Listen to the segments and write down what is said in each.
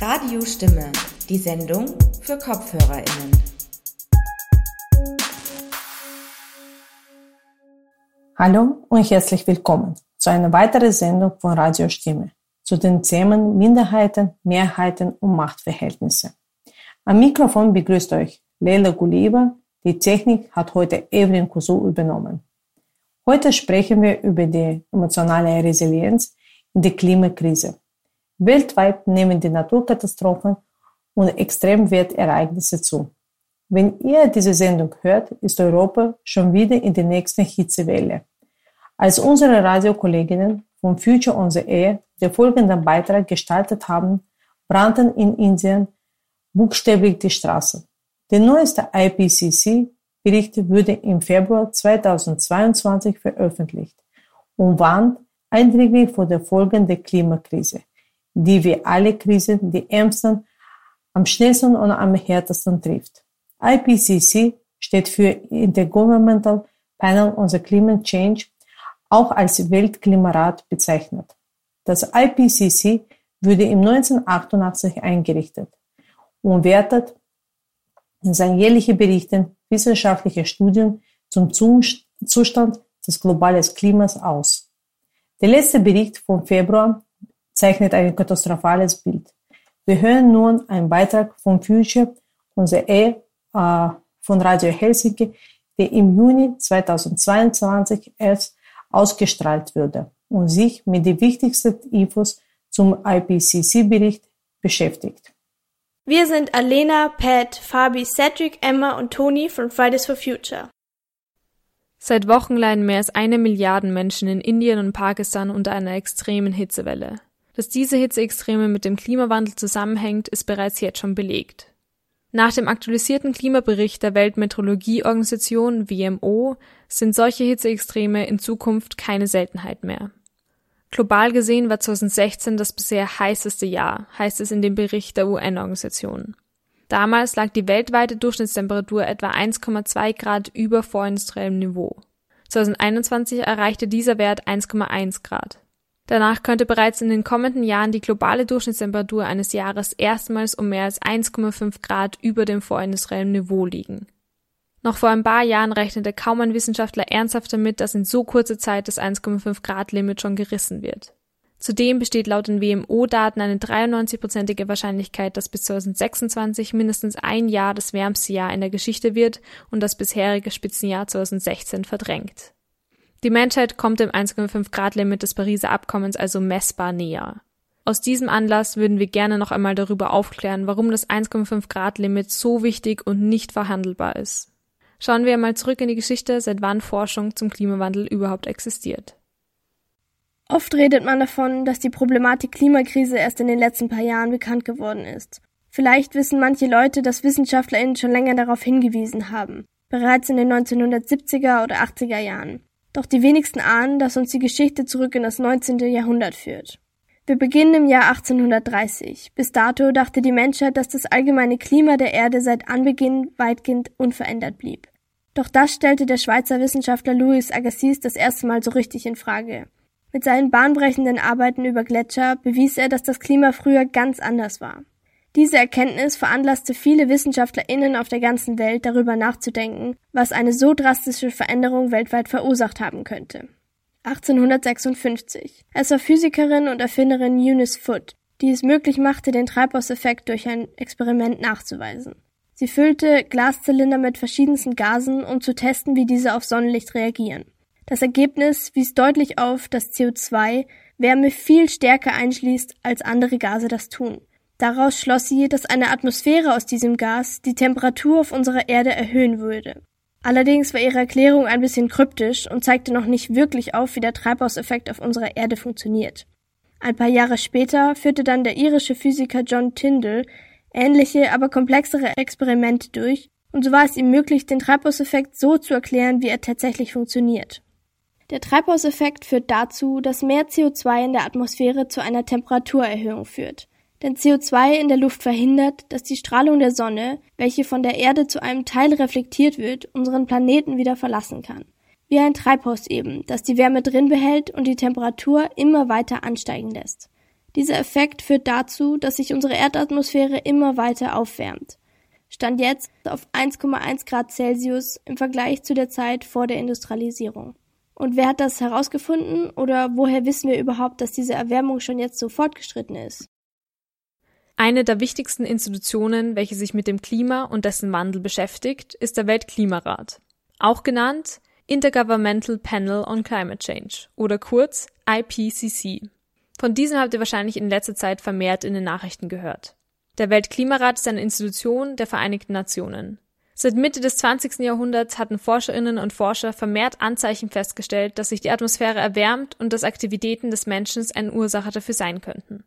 Radiostimme, die Sendung für KopfhörerInnen. Hallo und herzlich willkommen zu einer weiteren Sendung von Radiostimme zu den Themen Minderheiten, Mehrheiten und Machtverhältnisse. Am Mikrofon begrüßt euch Leila Gulieva. Die Technik hat heute Evelyn Kusu übernommen. Heute sprechen wir über die emotionale Resilienz in der Klimakrise. Weltweit nehmen die Naturkatastrophen und Extremwertereignisse zu. Wenn ihr diese Sendung hört, ist Europa schon wieder in der nächsten Hitzewelle. Als unsere Radiokolleginnen von Future on the Air den folgenden Beitrag gestaltet haben, brannten in Indien buchstäblich die Straßen. Der neueste IPCC-Bericht wurde im Februar 2022 veröffentlicht und warnt eindringlich vor den Folgen der Klimakrise die wie alle Krisen die Ärmsten am schnellsten und am härtesten trifft. IPCC steht für Intergovernmental Panel on the Climate Change, auch als Weltklimarat bezeichnet. Das IPCC wurde im 1988 eingerichtet und wertet in seinen jährlichen Berichten wissenschaftliche Studien zum Zustand des globalen Klimas aus. Der letzte Bericht vom Februar zeichnet ein katastrophales Bild. Wir hören nun einen Beitrag von Future, unser E äh, von Radio Helsinki, der im Juni 2022 erst ausgestrahlt würde und sich mit den wichtigsten Infos zum IPCC-Bericht beschäftigt. Wir sind Alena, Pat, Fabi, Cedric, Emma und Toni von Fridays for Future. Seit Wochen leiden mehr als eine Milliarde Menschen in Indien und Pakistan unter einer extremen Hitzewelle. Dass diese Hitzeextreme mit dem Klimawandel zusammenhängt, ist bereits jetzt schon belegt. Nach dem aktualisierten Klimabericht der Weltmeteorologieorganisation WMO sind solche Hitzeextreme in Zukunft keine Seltenheit mehr. Global gesehen war 2016 das bisher heißeste Jahr, heißt es in dem Bericht der UN-Organisation. Damals lag die weltweite Durchschnittstemperatur etwa 1,2 Grad über vorindustriellem Niveau. 2021 erreichte dieser Wert 1,1 Grad. Danach könnte bereits in den kommenden Jahren die globale Durchschnittstemperatur eines Jahres erstmals um mehr als 1,5 Grad über dem vorindustriellen Niveau liegen. Noch vor ein paar Jahren rechnete kaum ein Wissenschaftler ernsthaft damit, dass in so kurzer Zeit das 1,5 Grad Limit schon gerissen wird. Zudem besteht laut den WMO-Daten eine 93-prozentige Wahrscheinlichkeit, dass bis 2026 mindestens ein Jahr das wärmste Jahr in der Geschichte wird und das bisherige Spitzenjahr 2016 verdrängt. Die Menschheit kommt dem 1,5 Grad Limit des Pariser Abkommens also messbar näher. Aus diesem Anlass würden wir gerne noch einmal darüber aufklären, warum das 1,5 Grad Limit so wichtig und nicht verhandelbar ist. Schauen wir einmal zurück in die Geschichte, seit wann Forschung zum Klimawandel überhaupt existiert. Oft redet man davon, dass die Problematik Klimakrise erst in den letzten paar Jahren bekannt geworden ist. Vielleicht wissen manche Leute, dass WissenschaftlerInnen schon länger darauf hingewiesen haben, bereits in den 1970er oder 80er Jahren. Doch die wenigsten ahnen, dass uns die Geschichte zurück in das 19. Jahrhundert führt. Wir beginnen im Jahr 1830. Bis dato dachte die Menschheit, dass das allgemeine Klima der Erde seit Anbeginn weitgehend unverändert blieb. Doch das stellte der Schweizer Wissenschaftler Louis Agassiz das erste Mal so richtig in Frage. Mit seinen bahnbrechenden Arbeiten über Gletscher bewies er, dass das Klima früher ganz anders war. Diese Erkenntnis veranlasste viele WissenschaftlerInnen auf der ganzen Welt darüber nachzudenken, was eine so drastische Veränderung weltweit verursacht haben könnte. 1856. Es war Physikerin und Erfinderin Eunice Foote, die es möglich machte, den Treibhauseffekt durch ein Experiment nachzuweisen. Sie füllte Glaszylinder mit verschiedensten Gasen, um zu testen, wie diese auf Sonnenlicht reagieren. Das Ergebnis wies deutlich auf, dass CO2 Wärme viel stärker einschließt, als andere Gase das tun. Daraus schloss sie, dass eine Atmosphäre aus diesem Gas die Temperatur auf unserer Erde erhöhen würde. Allerdings war ihre Erklärung ein bisschen kryptisch und zeigte noch nicht wirklich auf, wie der Treibhauseffekt auf unserer Erde funktioniert. Ein paar Jahre später führte dann der irische Physiker John Tyndall ähnliche, aber komplexere Experimente durch, und so war es ihm möglich, den Treibhauseffekt so zu erklären, wie er tatsächlich funktioniert. Der Treibhauseffekt führt dazu, dass mehr CO2 in der Atmosphäre zu einer Temperaturerhöhung führt. Denn CO2 in der Luft verhindert, dass die Strahlung der Sonne, welche von der Erde zu einem Teil reflektiert wird, unseren Planeten wieder verlassen kann. Wie ein Treibhaus eben, das die Wärme drin behält und die Temperatur immer weiter ansteigen lässt. Dieser Effekt führt dazu, dass sich unsere Erdatmosphäre immer weiter aufwärmt. Stand jetzt auf 1,1 Grad Celsius im Vergleich zu der Zeit vor der Industrialisierung. Und wer hat das herausgefunden oder woher wissen wir überhaupt, dass diese Erwärmung schon jetzt so fortgeschritten ist? Eine der wichtigsten Institutionen, welche sich mit dem Klima und dessen Wandel beschäftigt, ist der Weltklimarat, auch genannt Intergovernmental Panel on Climate Change oder kurz IPCC. Von diesem habt ihr wahrscheinlich in letzter Zeit vermehrt in den Nachrichten gehört. Der Weltklimarat ist eine Institution der Vereinigten Nationen. Seit Mitte des 20. Jahrhunderts hatten Forscherinnen und Forscher vermehrt Anzeichen festgestellt, dass sich die Atmosphäre erwärmt und dass Aktivitäten des Menschen eine Ursache dafür sein könnten.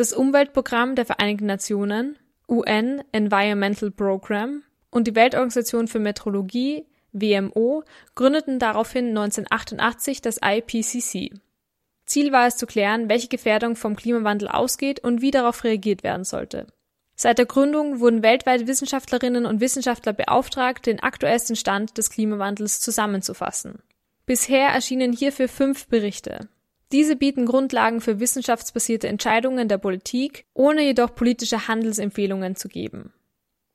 Das Umweltprogramm der Vereinigten Nationen, UN Environmental Program und die Weltorganisation für Meteorologie, WMO, gründeten daraufhin 1988 das IPCC. Ziel war es zu klären, welche Gefährdung vom Klimawandel ausgeht und wie darauf reagiert werden sollte. Seit der Gründung wurden weltweit Wissenschaftlerinnen und Wissenschaftler beauftragt, den aktuellsten Stand des Klimawandels zusammenzufassen. Bisher erschienen hierfür fünf Berichte. Diese bieten Grundlagen für wissenschaftsbasierte Entscheidungen der Politik, ohne jedoch politische Handelsempfehlungen zu geben.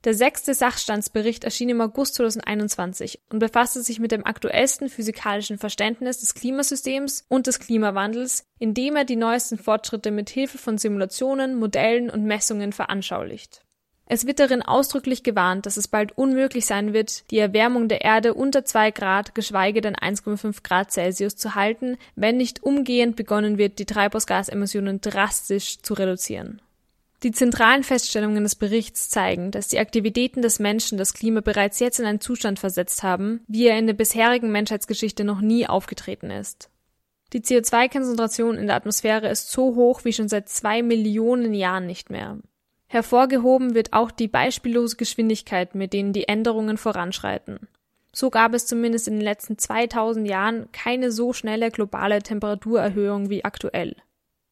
Der sechste Sachstandsbericht erschien im August 2021 und befasste sich mit dem aktuellsten physikalischen Verständnis des Klimasystems und des Klimawandels, indem er die neuesten Fortschritte mit Hilfe von Simulationen, Modellen und Messungen veranschaulicht. Es wird darin ausdrücklich gewarnt, dass es bald unmöglich sein wird, die Erwärmung der Erde unter 2 Grad, geschweige denn 1,5 Grad Celsius zu halten, wenn nicht umgehend begonnen wird, die Treibhausgasemissionen drastisch zu reduzieren. Die zentralen Feststellungen des Berichts zeigen, dass die Aktivitäten des Menschen das Klima bereits jetzt in einen Zustand versetzt haben, wie er in der bisherigen Menschheitsgeschichte noch nie aufgetreten ist. Die CO2-Konzentration in der Atmosphäre ist so hoch wie schon seit zwei Millionen Jahren nicht mehr. Hervorgehoben wird auch die beispiellose Geschwindigkeit, mit denen die Änderungen voranschreiten. So gab es zumindest in den letzten 2000 Jahren keine so schnelle globale Temperaturerhöhung wie aktuell.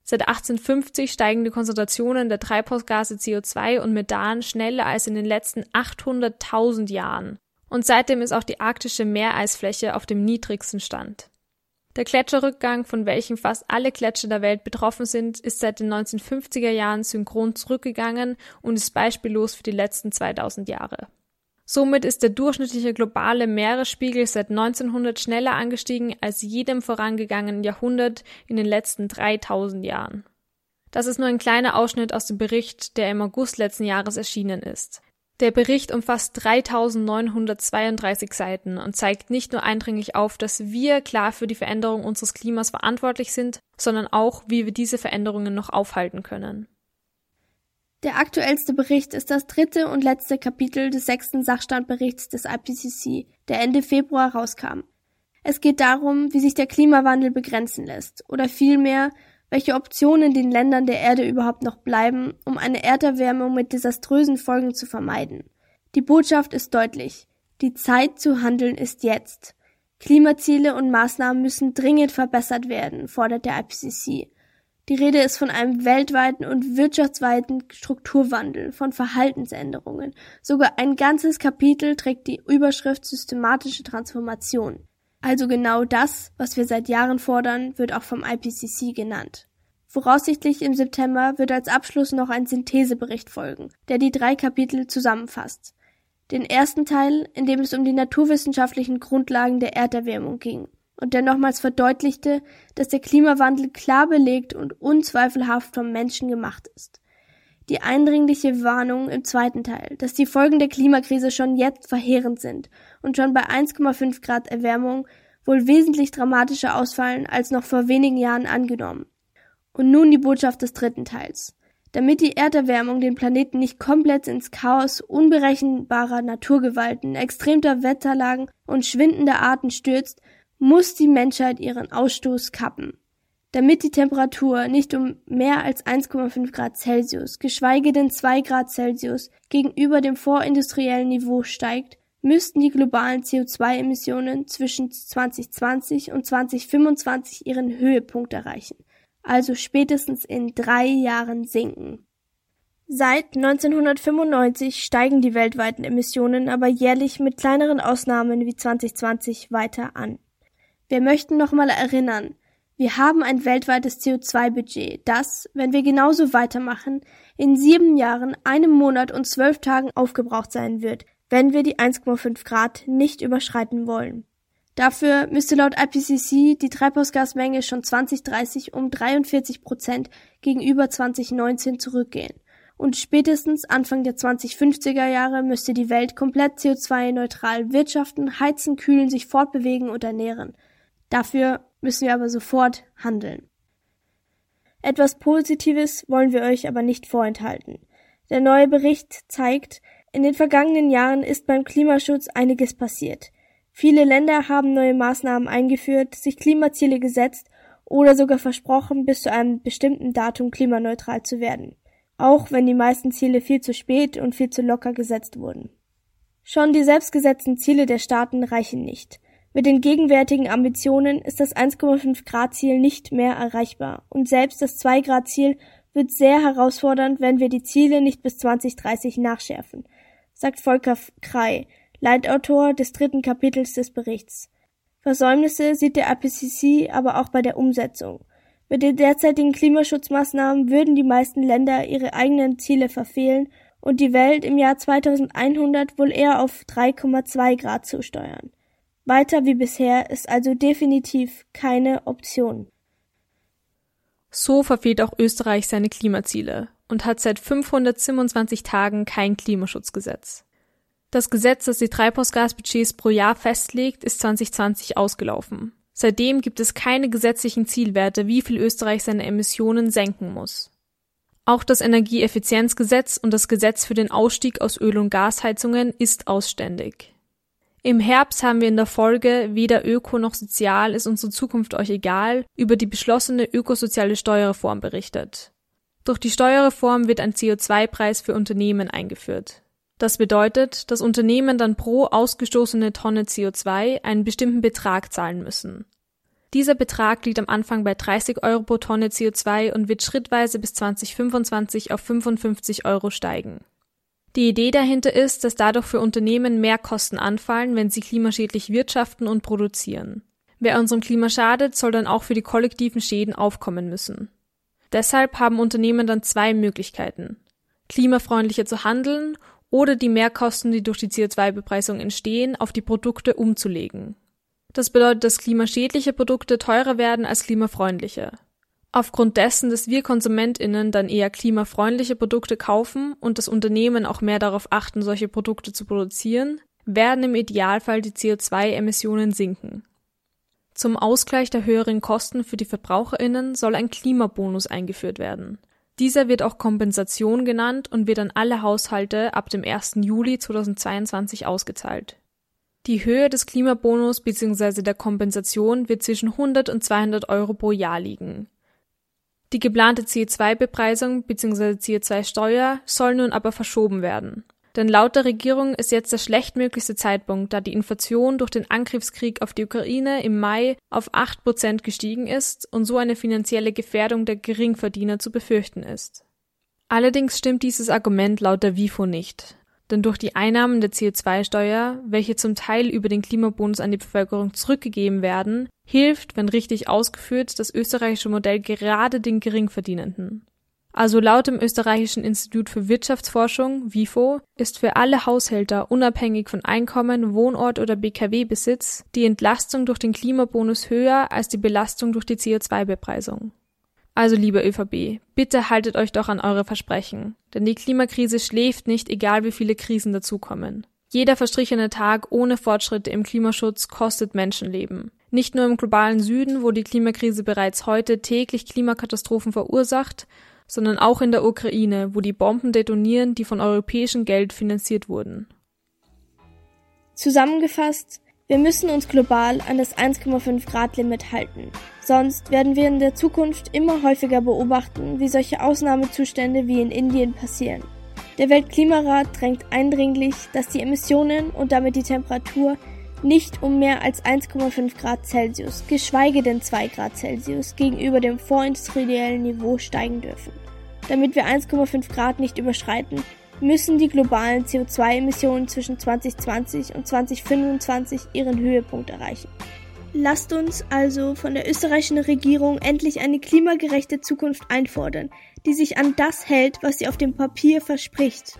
Seit 1850 steigen die Konzentrationen der Treibhausgase CO2 und Methan schneller als in den letzten 800.000 Jahren. Und seitdem ist auch die arktische Meereisfläche auf dem niedrigsten Stand. Der Gletscherrückgang, von welchem fast alle Gletscher der Welt betroffen sind, ist seit den 1950er Jahren synchron zurückgegangen und ist beispiellos für die letzten 2000 Jahre. Somit ist der durchschnittliche globale Meeresspiegel seit 1900 schneller angestiegen als jedem vorangegangenen Jahrhundert in den letzten 3000 Jahren. Das ist nur ein kleiner Ausschnitt aus dem Bericht, der im August letzten Jahres erschienen ist. Der Bericht umfasst 3932 Seiten und zeigt nicht nur eindringlich auf, dass wir klar für die Veränderung unseres Klimas verantwortlich sind, sondern auch, wie wir diese Veränderungen noch aufhalten können. Der aktuellste Bericht ist das dritte und letzte Kapitel des sechsten Sachstandberichts des IPCC, der Ende Februar rauskam. Es geht darum, wie sich der Klimawandel begrenzen lässt, oder vielmehr, welche Optionen den Ländern der Erde überhaupt noch bleiben, um eine Erderwärmung mit desaströsen Folgen zu vermeiden. Die Botschaft ist deutlich. Die Zeit zu handeln ist jetzt. Klimaziele und Maßnahmen müssen dringend verbessert werden, fordert der IPCC. Die Rede ist von einem weltweiten und wirtschaftsweiten Strukturwandel, von Verhaltensänderungen. Sogar ein ganzes Kapitel trägt die Überschrift systematische Transformation. Also genau das, was wir seit Jahren fordern, wird auch vom IPCC genannt. Voraussichtlich im September wird als Abschluss noch ein Synthesebericht folgen, der die drei Kapitel zusammenfasst. Den ersten Teil, in dem es um die naturwissenschaftlichen Grundlagen der Erderwärmung ging und der nochmals verdeutlichte, dass der Klimawandel klar belegt und unzweifelhaft vom Menschen gemacht ist. Die eindringliche Warnung im zweiten Teil, dass die Folgen der Klimakrise schon jetzt verheerend sind und schon bei 1,5 Grad Erwärmung wohl wesentlich dramatischer ausfallen als noch vor wenigen Jahren angenommen. Und nun die Botschaft des dritten Teils. Damit die Erderwärmung den Planeten nicht komplett ins Chaos unberechenbarer Naturgewalten, extremer Wetterlagen und schwindender Arten stürzt, muss die Menschheit ihren Ausstoß kappen. Damit die Temperatur nicht um mehr als 1,5 Grad Celsius, geschweige denn 2 Grad Celsius gegenüber dem vorindustriellen Niveau steigt, müssten die globalen CO2-Emissionen zwischen 2020 und 2025 ihren Höhepunkt erreichen, also spätestens in drei Jahren sinken. Seit 1995 steigen die weltweiten Emissionen aber jährlich mit kleineren Ausnahmen wie 2020 weiter an. Wir möchten nochmal erinnern, Wir haben ein weltweites CO2-Budget, das, wenn wir genauso weitermachen, in sieben Jahren, einem Monat und zwölf Tagen aufgebraucht sein wird, wenn wir die 1,5 Grad nicht überschreiten wollen. Dafür müsste laut IPCC die Treibhausgasmenge schon 2030 um 43 Prozent gegenüber 2019 zurückgehen. Und spätestens Anfang der 2050er Jahre müsste die Welt komplett CO2-neutral wirtschaften, heizen, kühlen, sich fortbewegen und ernähren. Dafür müssen wir aber sofort handeln. Etwas Positives wollen wir euch aber nicht vorenthalten. Der neue Bericht zeigt, in den vergangenen Jahren ist beim Klimaschutz einiges passiert. Viele Länder haben neue Maßnahmen eingeführt, sich Klimaziele gesetzt oder sogar versprochen, bis zu einem bestimmten Datum klimaneutral zu werden. Auch wenn die meisten Ziele viel zu spät und viel zu locker gesetzt wurden. Schon die selbstgesetzten Ziele der Staaten reichen nicht. Mit den gegenwärtigen Ambitionen ist das 1,5 Grad Ziel nicht mehr erreichbar und selbst das 2 Grad Ziel wird sehr herausfordernd, wenn wir die Ziele nicht bis 2030 nachschärfen, sagt Volker Krei, Leitautor des dritten Kapitels des Berichts. Versäumnisse sieht der IPCC aber auch bei der Umsetzung. Mit den derzeitigen Klimaschutzmaßnahmen würden die meisten Länder ihre eigenen Ziele verfehlen und die Welt im Jahr 2100 wohl eher auf 3,2 Grad zusteuern. Weiter wie bisher ist also definitiv keine Option. So verfehlt auch Österreich seine Klimaziele und hat seit 527 Tagen kein Klimaschutzgesetz. Das Gesetz, das die Treibhausgasbudgets pro Jahr festlegt, ist 2020 ausgelaufen. Seitdem gibt es keine gesetzlichen Zielwerte, wie viel Österreich seine Emissionen senken muss. Auch das Energieeffizienzgesetz und das Gesetz für den Ausstieg aus Öl- und Gasheizungen ist ausständig. Im Herbst haben wir in der Folge Weder Öko noch Sozial ist unsere Zukunft euch egal über die beschlossene ökosoziale Steuerreform berichtet. Durch die Steuerreform wird ein CO2-Preis für Unternehmen eingeführt. Das bedeutet, dass Unternehmen dann pro ausgestoßene Tonne CO2 einen bestimmten Betrag zahlen müssen. Dieser Betrag liegt am Anfang bei 30 Euro pro Tonne CO2 und wird schrittweise bis 2025 auf 55 Euro steigen. Die Idee dahinter ist, dass dadurch für Unternehmen mehr Kosten anfallen, wenn sie klimaschädlich wirtschaften und produzieren. Wer unserem Klima schadet, soll dann auch für die kollektiven Schäden aufkommen müssen. Deshalb haben Unternehmen dann zwei Möglichkeiten. Klimafreundlicher zu handeln oder die Mehrkosten, die durch die CO2-Bepreisung entstehen, auf die Produkte umzulegen. Das bedeutet, dass klimaschädliche Produkte teurer werden als klimafreundliche. Aufgrund dessen, dass wir KonsumentInnen dann eher klimafreundliche Produkte kaufen und das Unternehmen auch mehr darauf achten, solche Produkte zu produzieren, werden im Idealfall die CO2-Emissionen sinken. Zum Ausgleich der höheren Kosten für die VerbraucherInnen soll ein Klimabonus eingeführt werden. Dieser wird auch Kompensation genannt und wird an alle Haushalte ab dem 1. Juli 2022 ausgezahlt. Die Höhe des Klimabonus bzw. der Kompensation wird zwischen 100 und 200 Euro pro Jahr liegen. Die geplante CO2-Bepreisung bzw. CO2-Steuer soll nun aber verschoben werden. Denn laut der Regierung ist jetzt der schlechtmöglichste Zeitpunkt, da die Inflation durch den Angriffskrieg auf die Ukraine im Mai auf 8% gestiegen ist und so eine finanzielle Gefährdung der Geringverdiener zu befürchten ist. Allerdings stimmt dieses Argument laut der WIFO nicht. Denn durch die Einnahmen der CO2-Steuer, welche zum Teil über den Klimabonus an die Bevölkerung zurückgegeben werden, hilft, wenn richtig ausgeführt, das österreichische Modell gerade den Geringverdienenden. Also laut dem österreichischen Institut für Wirtschaftsforschung WIFO ist für alle Haushälter unabhängig von Einkommen, Wohnort oder BKW-Besitz die Entlastung durch den Klimabonus höher als die Belastung durch die CO2-Bepreisung. Also liebe ÖVP, bitte haltet euch doch an eure Versprechen, denn die Klimakrise schläft nicht, egal wie viele Krisen dazukommen. Jeder verstrichene Tag ohne Fortschritte im Klimaschutz kostet Menschenleben. Nicht nur im globalen Süden, wo die Klimakrise bereits heute täglich Klimakatastrophen verursacht, sondern auch in der Ukraine, wo die Bomben detonieren, die von europäischem Geld finanziert wurden. Zusammengefasst, wir müssen uns global an das 1,5 Grad Limit halten. Sonst werden wir in der Zukunft immer häufiger beobachten, wie solche Ausnahmezustände wie in Indien passieren. Der Weltklimarat drängt eindringlich, dass die Emissionen und damit die Temperatur nicht um mehr als 1,5 Grad Celsius, geschweige denn 2 Grad Celsius gegenüber dem vorindustriellen Niveau steigen dürfen. Damit wir 1,5 Grad nicht überschreiten, müssen die globalen CO2-Emissionen zwischen 2020 und 2025 ihren Höhepunkt erreichen. Lasst uns also von der österreichischen Regierung endlich eine klimagerechte Zukunft einfordern, die sich an das hält, was sie auf dem Papier verspricht.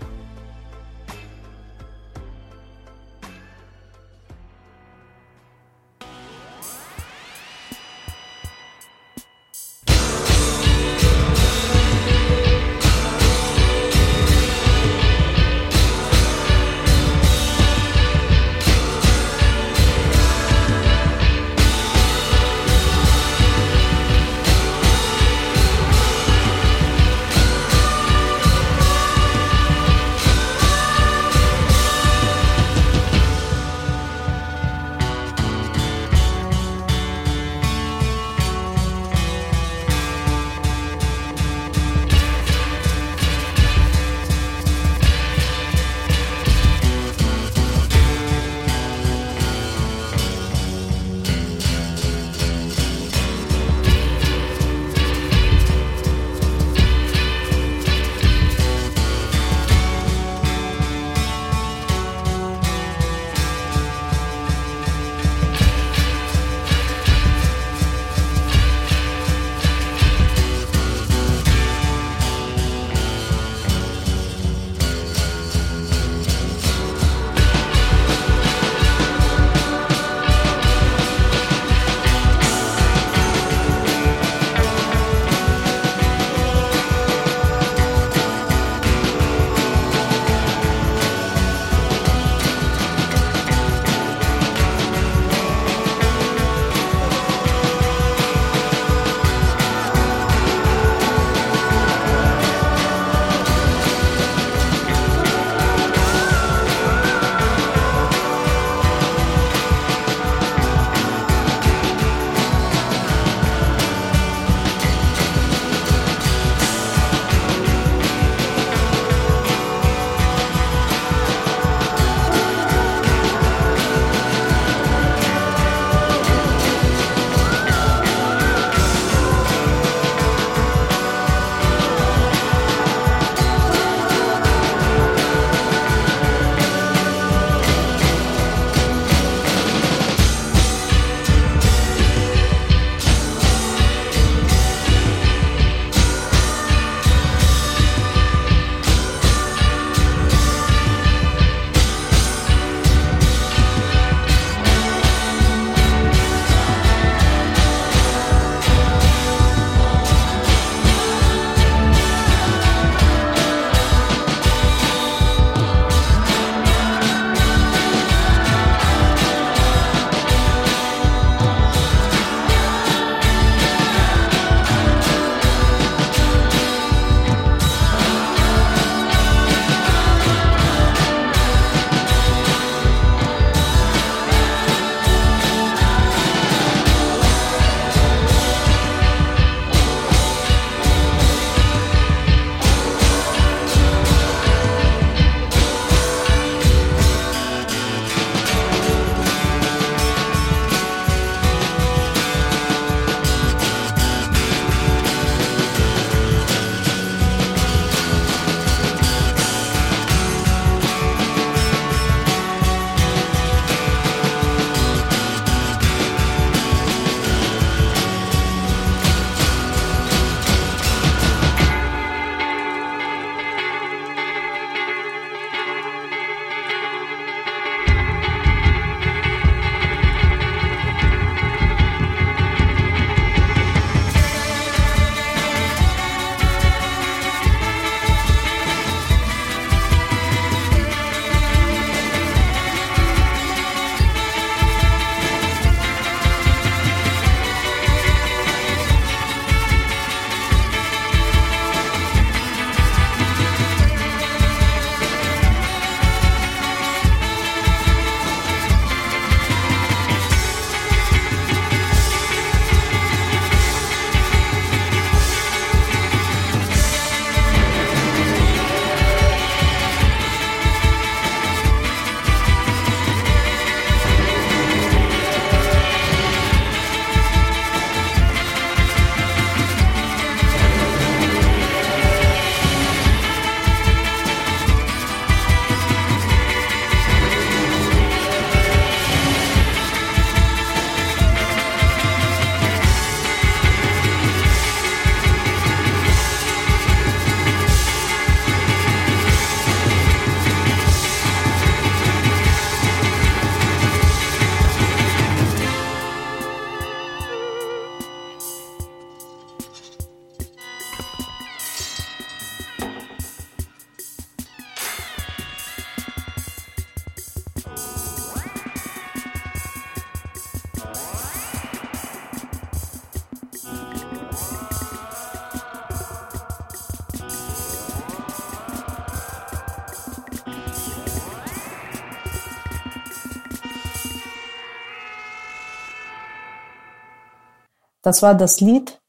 Das war das Lied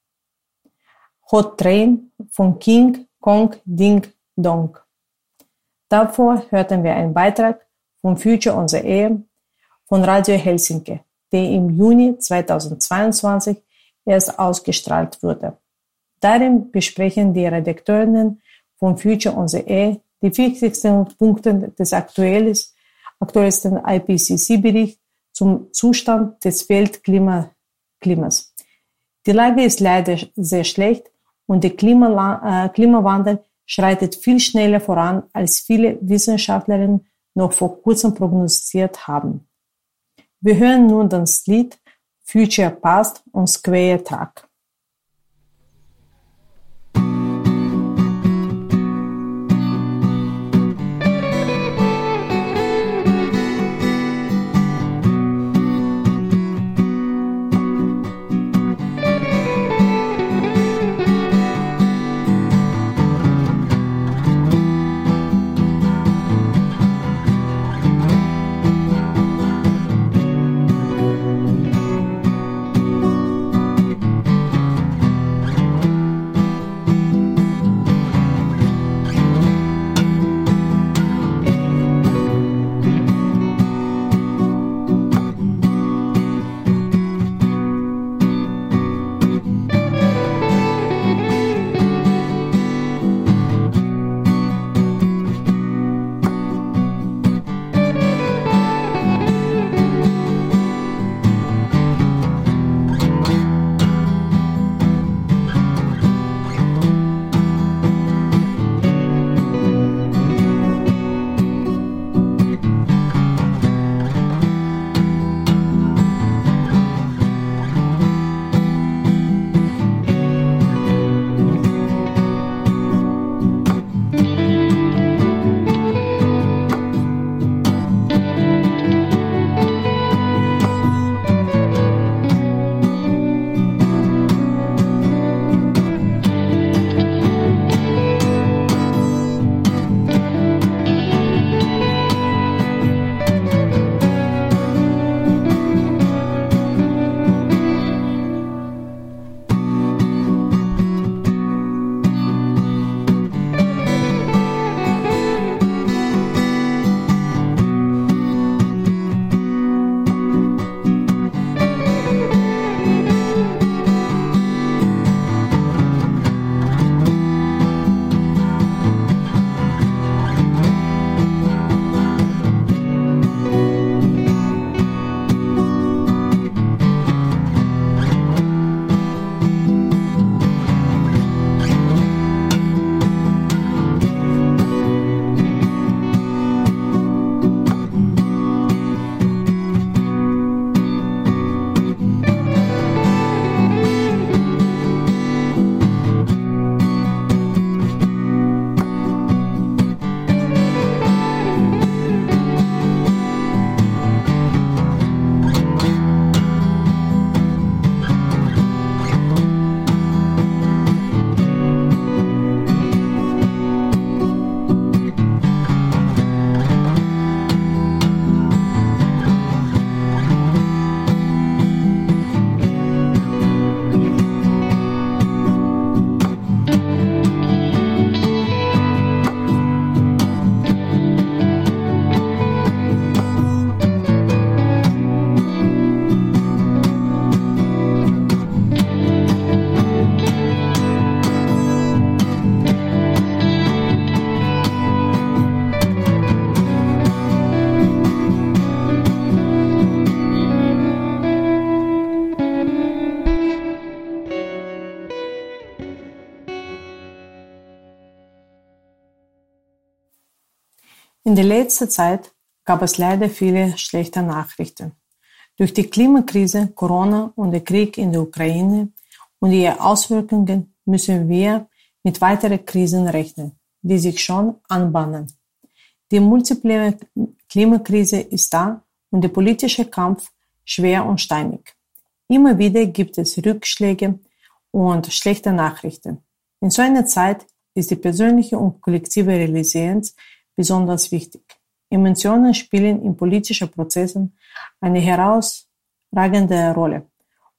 Hot Train von King Kong Ding Dong. Davor hörten wir einen Beitrag von Future on the Air von Radio Helsinki, der im Juni 2022 erst ausgestrahlt wurde. Darin besprechen die Redakteurinnen von Future on the Air die wichtigsten Punkte des aktuellsten IPCC-Berichts zum Zustand des Weltklimas. Die Lage ist leider sehr schlecht und der äh, Klimawandel schreitet viel schneller voran, als viele Wissenschaftlerinnen noch vor kurzem prognostiziert haben. Wir hören nun das Lied Future Past und Square Tag. In der letzten Zeit gab es leider viele schlechte Nachrichten. Durch die Klimakrise, Corona und den Krieg in der Ukraine und ihre Auswirkungen müssen wir mit weiteren Krisen rechnen, die sich schon anbahnen. Die multiple Klimakrise ist da und der politische Kampf schwer und steinig. Immer wieder gibt es Rückschläge und schlechte Nachrichten. In so einer Zeit ist die persönliche und kollektive Resilienz besonders wichtig. Emotionen spielen in politischen Prozessen eine herausragende Rolle.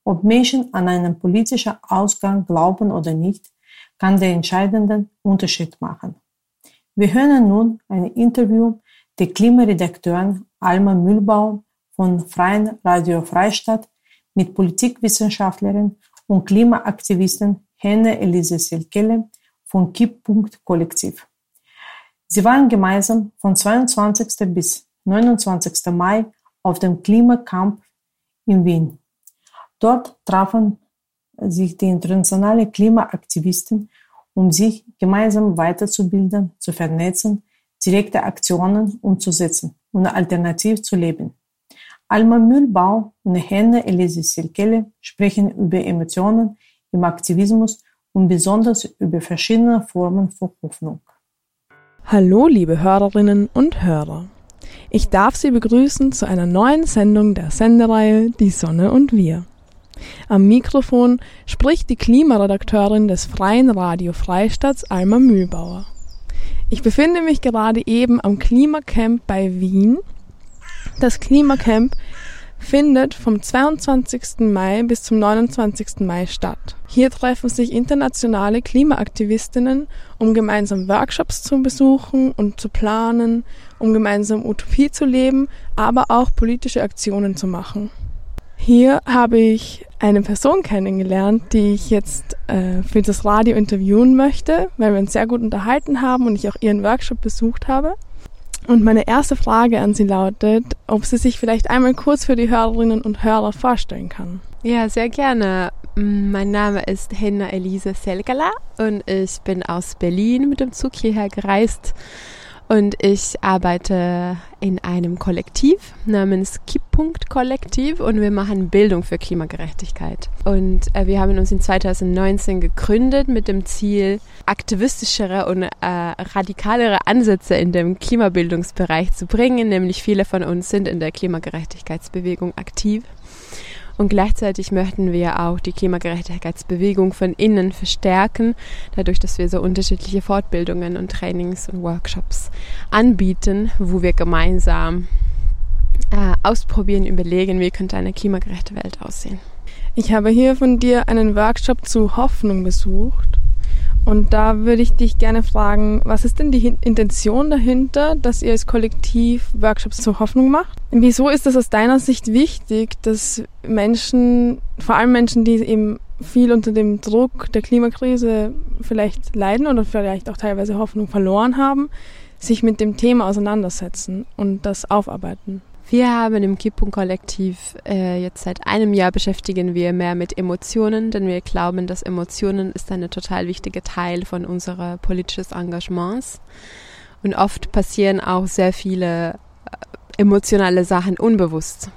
Ob Menschen an einen politischen Ausgang glauben oder nicht, kann den entscheidenden Unterschied machen. Wir hören nun ein Interview der Klimaredakteurin Alma Mühlbaum von Freien Radio Freistadt mit Politikwissenschaftlerin und Klimaaktivistin Henne Elise Selkele von Kipppunkt Kollektiv. Sie waren gemeinsam von 22. bis 29. Mai auf dem Klimacamp in Wien. Dort trafen sich die internationalen Klimaaktivisten, um sich gemeinsam weiterzubilden, zu vernetzen, direkte Aktionen umzusetzen und alternativ zu leben. Alma Mühlbau und Henne Elise Silkele sprechen über Emotionen im Aktivismus und besonders über verschiedene Formen von Hoffnung. Hallo, liebe Hörerinnen und Hörer. Ich darf Sie begrüßen zu einer neuen Sendung der Sendereihe Die Sonne und wir. Am Mikrofon spricht die Klimaredakteurin des Freien Radio Freistaats Alma Mühlbauer. Ich befinde mich gerade eben am Klimacamp bei Wien. Das Klimacamp findet vom 22. Mai bis zum 29. Mai statt. Hier treffen sich internationale Klimaaktivistinnen, um gemeinsam Workshops zu besuchen und zu planen, um gemeinsam Utopie zu leben, aber auch politische Aktionen zu machen. Hier habe ich eine Person kennengelernt, die ich jetzt äh, für das Radio interviewen möchte, weil wir uns sehr gut unterhalten haben und ich auch ihren Workshop besucht habe. Und meine erste Frage an Sie lautet, ob sie sich vielleicht einmal kurz für die Hörerinnen und Hörer vorstellen kann. Ja, sehr gerne. Mein Name ist Henna Elise Selgala und ich bin aus Berlin mit dem Zug hierher gereist und ich arbeite in einem Kollektiv namens Kipppunkt Kollektiv und wir machen Bildung für Klimagerechtigkeit. Und äh, wir haben uns in 2019 gegründet mit dem Ziel, aktivistischere und äh, radikalere Ansätze in dem Klimabildungsbereich zu bringen. Nämlich viele von uns sind in der Klimagerechtigkeitsbewegung aktiv. Und gleichzeitig möchten wir auch die Klimagerechtigkeitsbewegung von innen verstärken, dadurch, dass wir so unterschiedliche Fortbildungen und Trainings und Workshops anbieten, wo wir gemeinsam äh, ausprobieren, überlegen, wie könnte eine klimagerechte Welt aussehen. Ich habe hier von dir einen Workshop zu Hoffnung besucht. Und da würde ich dich gerne fragen, was ist denn die Intention dahinter, dass ihr als Kollektiv Workshops zur Hoffnung macht? Wieso ist es aus deiner Sicht wichtig, dass Menschen, vor allem Menschen, die eben viel unter dem Druck der Klimakrise vielleicht leiden oder vielleicht auch teilweise Hoffnung verloren haben, sich mit dem Thema auseinandersetzen und das aufarbeiten? Wir haben im Kippung-Kollektiv äh, jetzt seit einem Jahr beschäftigen wir mehr mit Emotionen, denn wir glauben, dass Emotionen ist ein total wichtiger Teil von unserer politisches Engagements. Und oft passieren auch sehr viele äh, emotionale Sachen unbewusst.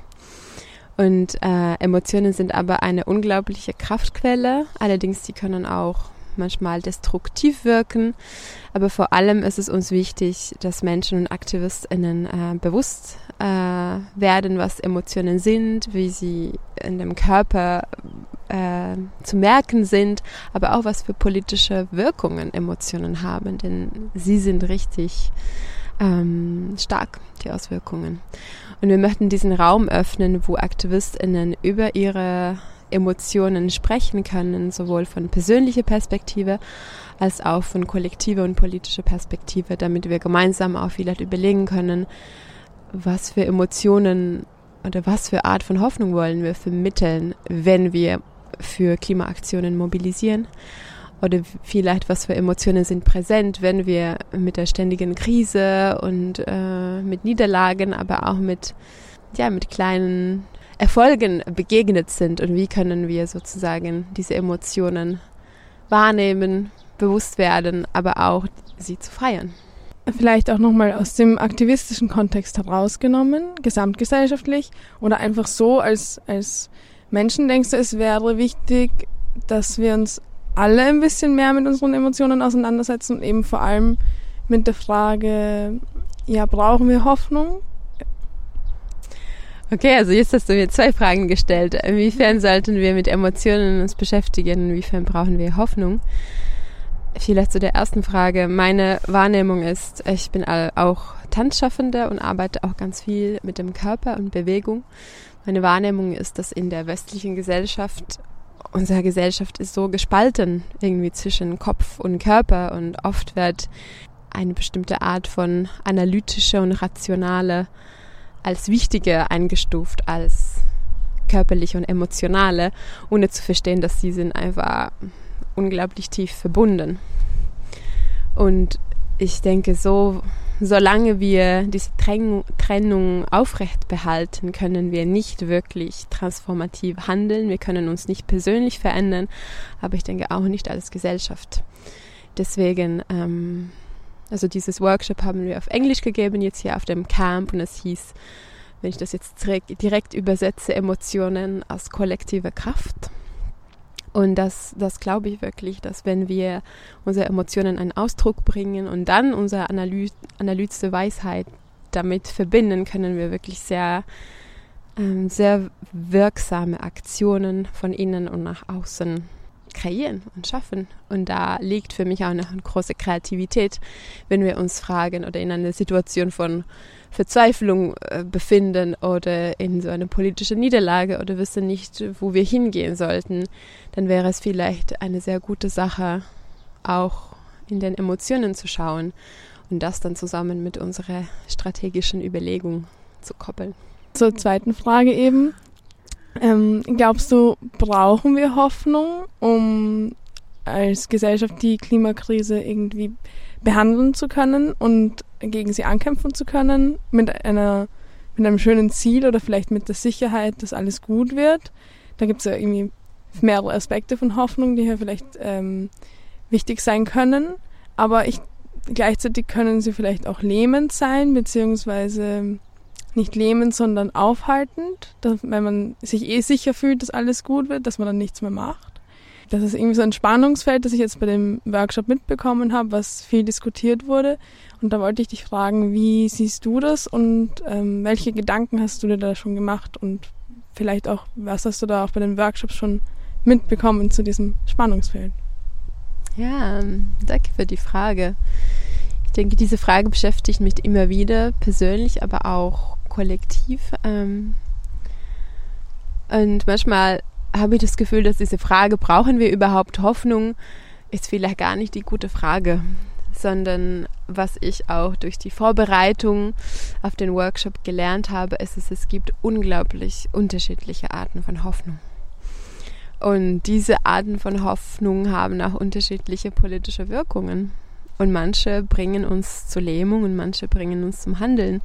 Und äh, Emotionen sind aber eine unglaubliche Kraftquelle. Allerdings, die können auch manchmal destruktiv wirken. Aber vor allem ist es uns wichtig, dass Menschen und AktivistInnen äh, bewusst äh, werden, was Emotionen sind, wie sie in dem Körper äh, zu merken sind, aber auch was für politische Wirkungen Emotionen haben, denn sie sind richtig ähm, stark, die Auswirkungen. Und wir möchten diesen Raum öffnen, wo AktivistInnen über ihre Emotionen sprechen können, sowohl von persönlicher Perspektive als auch von kollektiver und politischer Perspektive, damit wir gemeinsam auch vielleicht überlegen können, was für Emotionen oder was für Art von Hoffnung wollen wir vermitteln, wenn wir für Klimaaktionen mobilisieren oder vielleicht was für Emotionen sind präsent, wenn wir mit der ständigen Krise und äh, mit Niederlagen, aber auch mit ja mit kleinen Erfolgen begegnet sind und wie können wir sozusagen diese Emotionen wahrnehmen, bewusst werden, aber auch sie zu feiern. Vielleicht auch nochmal aus dem aktivistischen Kontext herausgenommen, gesamtgesellschaftlich oder einfach so als, als Menschen denkst du, es wäre wichtig, dass wir uns alle ein bisschen mehr mit unseren Emotionen auseinandersetzen und eben vor allem mit der Frage, ja, brauchen wir Hoffnung? Okay, also jetzt hast du mir zwei Fragen gestellt. Inwiefern sollten wir mit Emotionen uns beschäftigen? Inwiefern brauchen wir Hoffnung? Vielleicht zu der ersten Frage. Meine Wahrnehmung ist, ich bin auch Tanzschaffende und arbeite auch ganz viel mit dem Körper und Bewegung. Meine Wahrnehmung ist, dass in der westlichen Gesellschaft unsere Gesellschaft ist so gespalten irgendwie zwischen Kopf und Körper und oft wird eine bestimmte Art von analytische und rationale als wichtiger eingestuft als körperliche und emotionale, ohne zu verstehen, dass sie sind einfach unglaublich tief verbunden. Und ich denke, so, solange wir diese Trennung aufrecht behalten, können wir nicht wirklich transformativ handeln. Wir können uns nicht persönlich verändern, aber ich denke auch nicht als Gesellschaft. Deswegen, ähm, also dieses Workshop haben wir auf Englisch gegeben, jetzt hier auf dem Camp und es hieß, wenn ich das jetzt direkt, übersetze, Emotionen als kollektive Kraft. Und das, das glaube ich wirklich, dass wenn wir unsere Emotionen einen Ausdruck bringen und dann unsere Analy analytische Weisheit damit verbinden, können wir wirklich sehr, ähm, sehr wirksame Aktionen von innen und nach außen kreieren und schaffen. Und da liegt für mich auch eine große Kreativität, wenn wir uns fragen oder in einer Situation von Verzweiflung äh, befinden oder in so einer politischen Niederlage oder wissen nicht, wo wir hingehen sollten, dann wäre es vielleicht eine sehr gute Sache, auch in den Emotionen zu schauen und das dann zusammen mit unserer strategischen Überlegung zu koppeln. Zur zweiten Frage eben. Ähm, glaubst du, brauchen wir Hoffnung, um als Gesellschaft die Klimakrise irgendwie behandeln zu können und gegen sie ankämpfen zu können mit einer mit einem schönen Ziel oder vielleicht mit der Sicherheit, dass alles gut wird. Da gibt es ja irgendwie mehrere Aspekte von Hoffnung, die hier vielleicht ähm, wichtig sein können. Aber ich gleichzeitig können sie vielleicht auch lähmend sein, beziehungsweise nicht lähmend, sondern aufhaltend, dass, wenn man sich eh sicher fühlt, dass alles gut wird, dass man dann nichts mehr macht. Das ist irgendwie so ein Spannungsfeld, das ich jetzt bei dem Workshop mitbekommen habe, was viel diskutiert wurde. Und da wollte ich dich fragen, wie siehst du das und ähm, welche Gedanken hast du dir da schon gemacht und vielleicht auch, was hast du da auch bei den Workshops schon mitbekommen zu diesem Spannungsfeld? Ja, danke für die Frage. Ich denke, diese Frage beschäftigt mich immer wieder, persönlich, aber auch kollektiv. Ähm, und manchmal habe ich das Gefühl, dass diese Frage, brauchen wir überhaupt Hoffnung, ist vielleicht gar nicht die gute Frage, sondern was ich auch durch die Vorbereitung auf den Workshop gelernt habe, ist, dass es gibt unglaublich unterschiedliche Arten von Hoffnung. Und diese Arten von Hoffnung haben auch unterschiedliche politische Wirkungen. Und manche bringen uns zur Lähmung und manche bringen uns zum Handeln.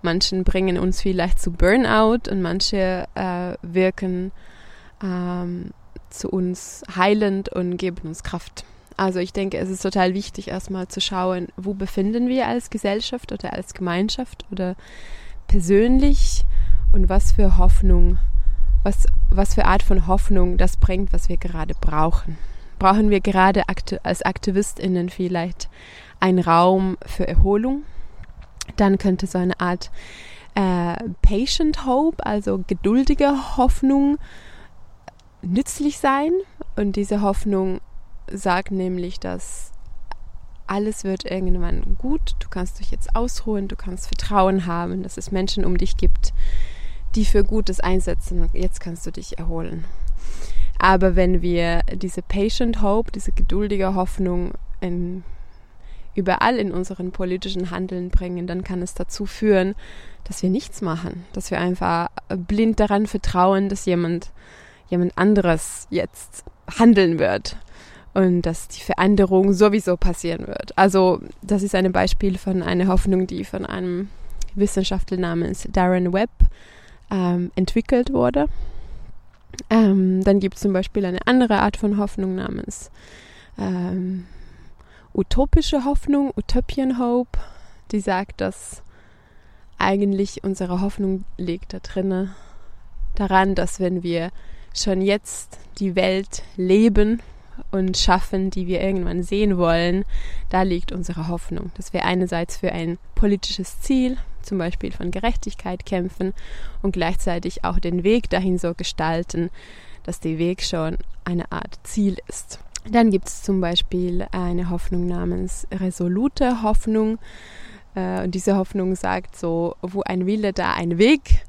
Manche bringen uns vielleicht zu Burnout und manche äh, wirken ähm, zu uns heilend und geben uns Kraft. Also ich denke, es ist total wichtig, erstmal zu schauen, wo befinden wir als Gesellschaft oder als Gemeinschaft oder persönlich und was für Hoffnung, was, was für Art von Hoffnung das bringt, was wir gerade brauchen. Brauchen wir gerade als AktivistInnen vielleicht einen Raum für Erholung? Dann könnte so eine Art äh, Patient Hope, also geduldige Hoffnung, nützlich sein. Und diese Hoffnung sagt nämlich, dass alles wird irgendwann gut. Du kannst dich jetzt ausruhen, du kannst Vertrauen haben, dass es Menschen um dich gibt, die für Gutes einsetzen. Und jetzt kannst du dich erholen. Aber wenn wir diese Patient Hope, diese geduldige Hoffnung in, überall in unseren politischen Handeln bringen, dann kann es dazu führen, dass wir nichts machen, dass wir einfach blind daran vertrauen, dass jemand jemand anderes jetzt handeln wird und dass die Veränderung sowieso passieren wird. Also das ist ein Beispiel von einer Hoffnung, die von einem Wissenschaftler namens Darren Webb ähm, entwickelt wurde. Ähm, dann gibt es zum Beispiel eine andere Art von Hoffnung namens ähm, utopische Hoffnung, Utopian Hope, die sagt, dass eigentlich unsere Hoffnung liegt da drinne, daran, dass wenn wir schon jetzt die Welt leben und schaffen, die wir irgendwann sehen wollen, da liegt unsere Hoffnung, dass wir einerseits für ein politisches Ziel, zum Beispiel von Gerechtigkeit kämpfen und gleichzeitig auch den Weg dahin so gestalten, dass der Weg schon eine Art Ziel ist. Dann gibt es zum Beispiel eine Hoffnung namens resolute Hoffnung. Äh, und diese Hoffnung sagt so, wo ein Wille, da ein Weg.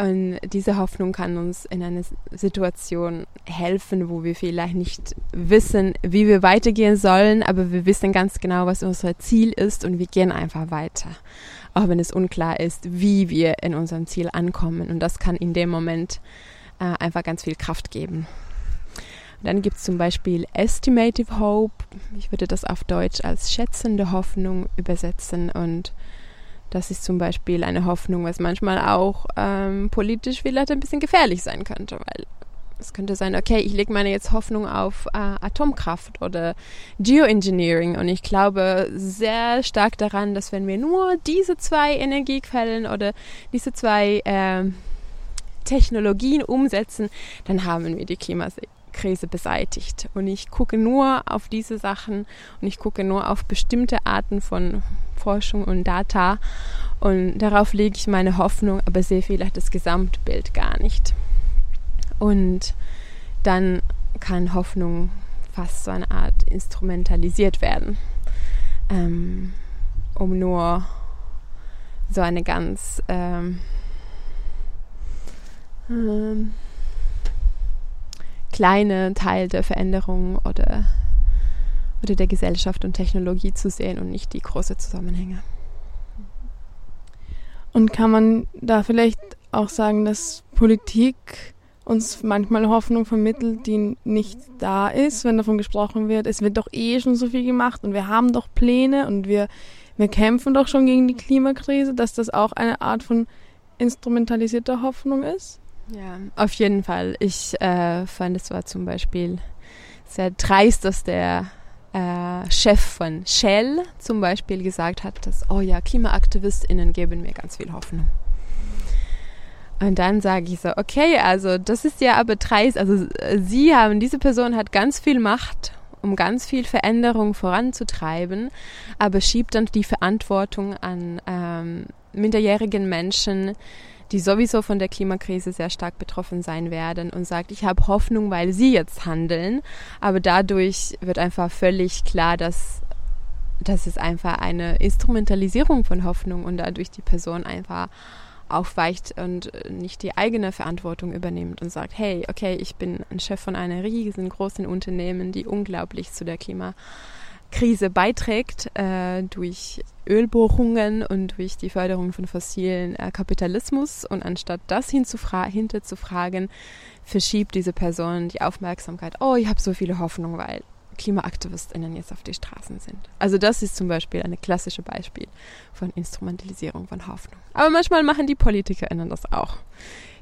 Und diese Hoffnung kann uns in einer Situation helfen, wo wir vielleicht nicht wissen, wie wir weitergehen sollen, aber wir wissen ganz genau, was unser Ziel ist und wir gehen einfach weiter. Auch wenn es unklar ist, wie wir in unserem Ziel ankommen. Und das kann in dem Moment äh, einfach ganz viel Kraft geben. Und dann gibt es zum Beispiel Estimative Hope. Ich würde das auf Deutsch als schätzende Hoffnung übersetzen und das ist zum Beispiel eine Hoffnung, was manchmal auch ähm, politisch vielleicht ein bisschen gefährlich sein könnte, weil es könnte sein, okay, ich lege meine jetzt Hoffnung auf äh, Atomkraft oder Geoengineering. Und ich glaube sehr stark daran, dass wenn wir nur diese zwei Energiequellen oder diese zwei äh, Technologien umsetzen, dann haben wir die Klimakrise beseitigt. Und ich gucke nur auf diese Sachen und ich gucke nur auf bestimmte Arten von Forschung und Data. Und darauf lege ich meine Hoffnung, aber sehe vielleicht das Gesamtbild gar nicht. Und dann kann Hoffnung fast so eine Art instrumentalisiert werden, ähm, um nur so eine ganz ähm, ähm, kleine Teil der Veränderung oder oder der Gesellschaft und Technologie zu sehen und nicht die großen Zusammenhänge. Und kann man da vielleicht auch sagen, dass Politik uns manchmal Hoffnung vermittelt, die nicht da ist, wenn davon gesprochen wird, es wird doch eh schon so viel gemacht und wir haben doch Pläne und wir, wir kämpfen doch schon gegen die Klimakrise, dass das auch eine Art von instrumentalisierter Hoffnung ist? Ja, auf jeden Fall. Ich äh, fand, es war zum Beispiel sehr dreist, dass der äh, Chef von Shell zum Beispiel gesagt hat, dass, oh ja, KlimaaktivistInnen geben mir ganz viel Hoffnung. Und dann sage ich so, okay, also das ist ja aber dreist, also äh, Sie haben, diese Person hat ganz viel Macht, um ganz viel Veränderung voranzutreiben, aber schiebt dann die Verantwortung an ähm, minderjährigen Menschen, die sowieso von der Klimakrise sehr stark betroffen sein werden und sagt, ich habe Hoffnung, weil sie jetzt handeln. Aber dadurch wird einfach völlig klar, dass das ist einfach eine Instrumentalisierung von Hoffnung und dadurch die Person einfach aufweicht und nicht die eigene Verantwortung übernimmt und sagt, hey, okay, ich bin ein Chef von einer riesengroßen Unternehmen, die unglaublich zu der Klimakrise Krise beiträgt äh, durch Ölbohrungen und durch die Förderung von fossilen äh, Kapitalismus. Und anstatt das hinterzufragen, verschiebt diese Person die Aufmerksamkeit, oh, ich habe so viele Hoffnung, weil KlimaaktivistInnen jetzt auf die Straßen sind. Also das ist zum Beispiel ein klassisches Beispiel von Instrumentalisierung von Hoffnung. Aber manchmal machen die PolitikerInnen das auch.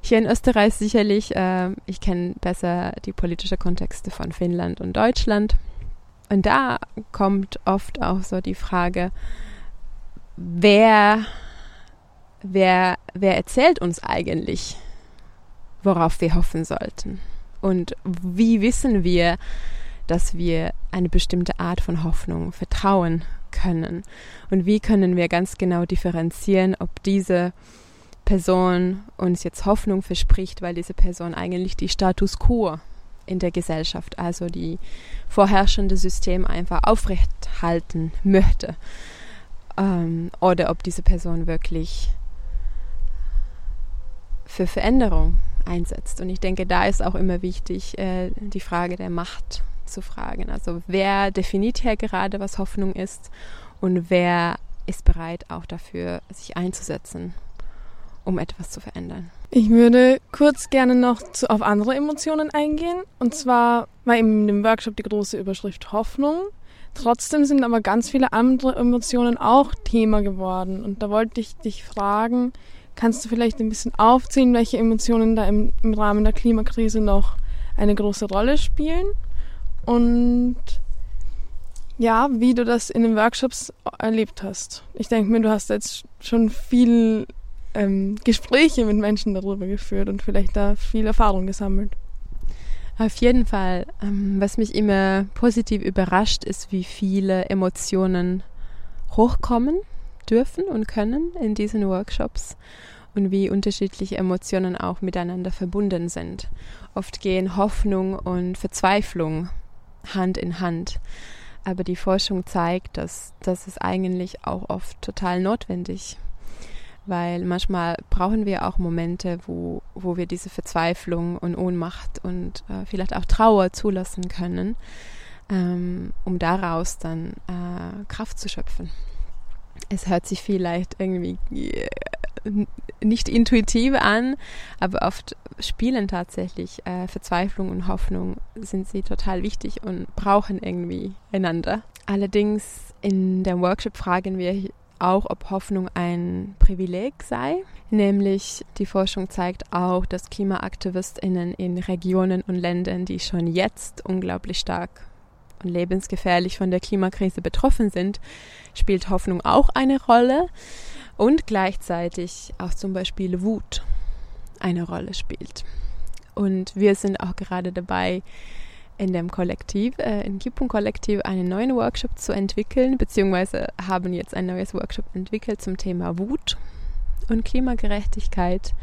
Hier in Österreich sicherlich, äh, ich kenne besser die politischen Kontexte von Finnland und Deutschland. Und da kommt oft auch so die Frage, wer, wer, wer erzählt uns eigentlich, worauf wir hoffen sollten? Und wie wissen wir, dass wir eine bestimmte Art von Hoffnung vertrauen können? Und wie können wir ganz genau differenzieren, ob diese Person uns jetzt Hoffnung verspricht, weil diese Person eigentlich die Status quo in der Gesellschaft, also die vorherrschende System einfach aufrechthalten möchte. Ähm, oder ob diese Person wirklich für Veränderung einsetzt. Und ich denke, da ist auch immer wichtig, äh, die Frage der Macht zu fragen. Also wer definiert hier gerade, was Hoffnung ist und wer ist bereit, auch dafür sich einzusetzen, um etwas zu verändern. Ich würde kurz gerne noch zu, auf andere Emotionen eingehen. Und zwar war eben in dem Workshop die große Überschrift Hoffnung. Trotzdem sind aber ganz viele andere Emotionen auch Thema geworden. Und da wollte ich dich fragen, kannst du vielleicht ein bisschen aufzählen, welche Emotionen da im, im Rahmen der Klimakrise noch eine große Rolle spielen? Und ja, wie du das in den Workshops erlebt hast. Ich denke mir, du hast jetzt schon viel ähm, Gespräche mit Menschen darüber geführt und vielleicht da viel Erfahrung gesammelt. Auf jeden Fall. Ähm, was mich immer positiv überrascht, ist, wie viele Emotionen hochkommen dürfen und können in diesen Workshops und wie unterschiedliche Emotionen auch miteinander verbunden sind. Oft gehen Hoffnung und Verzweiflung Hand in Hand. Aber die Forschung zeigt, dass das ist eigentlich auch oft total notwendig weil manchmal brauchen wir auch Momente, wo, wo wir diese Verzweiflung und Ohnmacht und äh, vielleicht auch Trauer zulassen können, ähm, um daraus dann äh, Kraft zu schöpfen. Es hört sich vielleicht irgendwie äh, nicht intuitiv an, aber oft spielen tatsächlich äh, Verzweiflung und Hoffnung, sind sie total wichtig und brauchen irgendwie einander. Allerdings in dem Workshop fragen wir auch, ob Hoffnung ein Privileg sei. Nämlich die Forschung zeigt auch, dass Klimaaktivistinnen in Regionen und Ländern, die schon jetzt unglaublich stark und lebensgefährlich von der Klimakrise betroffen sind, spielt Hoffnung auch eine Rolle und gleichzeitig auch zum Beispiel Wut eine Rolle spielt. Und wir sind auch gerade dabei, in dem Kollektiv, äh, in Kipun-Kollektiv, einen neuen Workshop zu entwickeln, beziehungsweise haben jetzt ein neues Workshop entwickelt zum Thema Wut und Klimagerechtigkeit.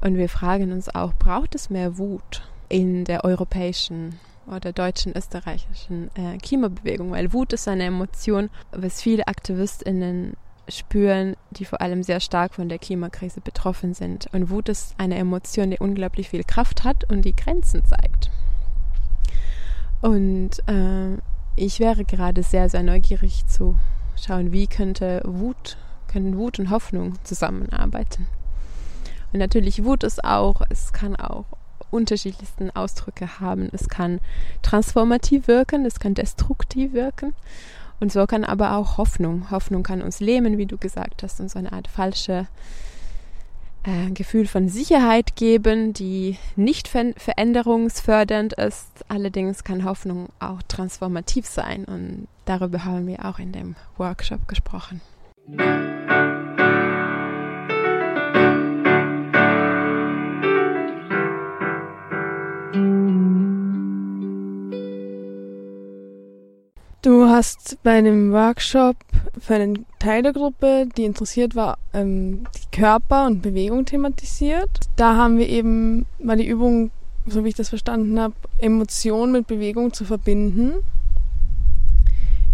Und wir fragen uns auch, braucht es mehr Wut in der europäischen oder deutschen, österreichischen äh, Klimabewegung? Weil Wut ist eine Emotion, was viele AktivistInnen spüren, die vor allem sehr stark von der Klimakrise betroffen sind. Und Wut ist eine Emotion, die unglaublich viel Kraft hat und die Grenzen zeigt. Und äh, ich wäre gerade sehr, sehr neugierig zu schauen, wie könnte Wut, können Wut und Hoffnung zusammenarbeiten. Und natürlich Wut ist auch, es kann auch unterschiedlichsten Ausdrücke haben. Es kann transformativ wirken, es kann destruktiv wirken. Und so kann aber auch Hoffnung. Hoffnung kann uns lähmen, wie du gesagt hast, und so eine Art falsche äh, Gefühl von Sicherheit geben, die nicht ver veränderungsfördernd ist. Allerdings kann Hoffnung auch transformativ sein und darüber haben wir auch in dem Workshop gesprochen. Du hast bei dem Workshop für einen Teil der Gruppe, die interessiert war, ähm, die Körper und Bewegung thematisiert. Da haben wir eben mal die Übung, so wie ich das verstanden habe, Emotion mit Bewegung zu verbinden.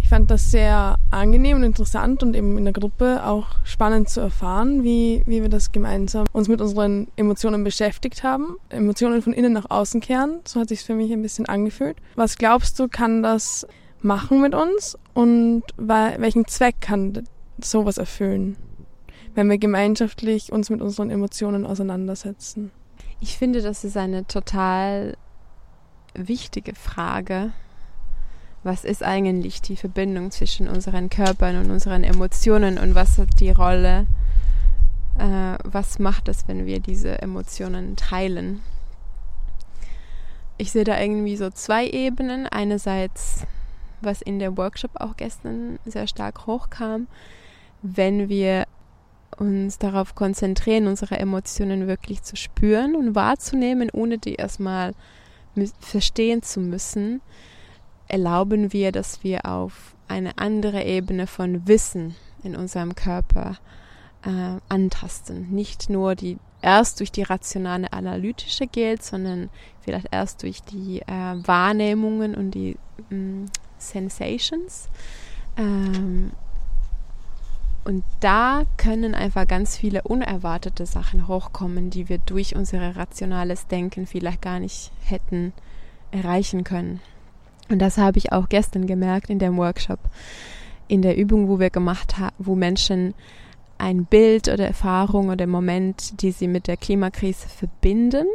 Ich fand das sehr angenehm und interessant und eben in der Gruppe auch spannend zu erfahren, wie, wie wir das gemeinsam uns mit unseren Emotionen beschäftigt haben. Emotionen von innen nach außen kehren, so hat sich für mich ein bisschen angefühlt. Was glaubst du, kann das machen mit uns und welchen Zweck kann sowas erfüllen, wenn wir gemeinschaftlich uns mit unseren Emotionen auseinandersetzen? Ich finde, das ist eine total wichtige Frage. Was ist eigentlich die Verbindung zwischen unseren Körpern und unseren Emotionen und was hat die Rolle? Äh, was macht es, wenn wir diese Emotionen teilen? Ich sehe da irgendwie so zwei Ebenen. Einerseits was in der Workshop auch gestern sehr stark hochkam, wenn wir uns darauf konzentrieren, unsere Emotionen wirklich zu spüren und wahrzunehmen, ohne die erstmal verstehen zu müssen, erlauben wir, dass wir auf eine andere Ebene von Wissen in unserem Körper äh, antasten. Nicht nur die erst durch die rationale analytische geht, sondern vielleicht erst durch die äh, Wahrnehmungen und die mh, mm, Sensations. Ähm, und da können einfach ganz viele unerwartete Sachen hochkommen, die wir durch unser rationales Denken vielleicht gar nicht hätten erreichen können. Und das habe ich auch gestern gemerkt in dem Workshop, in der Übung, wo wir gemacht haben, wo Menschen ein Bild oder Erfahrung oder Moment, die sie mit der Klimakrise verbinden,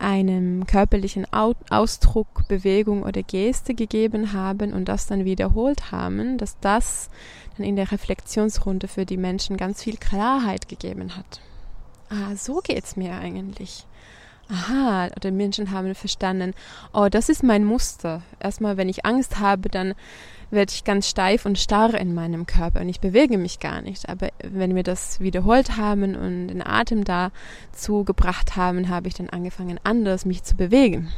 einem körperlichen Ausdruck, Bewegung oder Geste gegeben haben und das dann wiederholt haben, dass das dann in der Reflexionsrunde für die Menschen ganz viel Klarheit gegeben hat. Ah, so geht's mir eigentlich. Aha, oder Menschen haben verstanden, oh, das ist mein Muster. Erstmal, wenn ich Angst habe, dann werde ich ganz steif und starr in meinem Körper und ich bewege mich gar nicht. Aber wenn wir das wiederholt haben und den Atem dazu gebracht haben, habe ich dann angefangen, anders mich zu bewegen.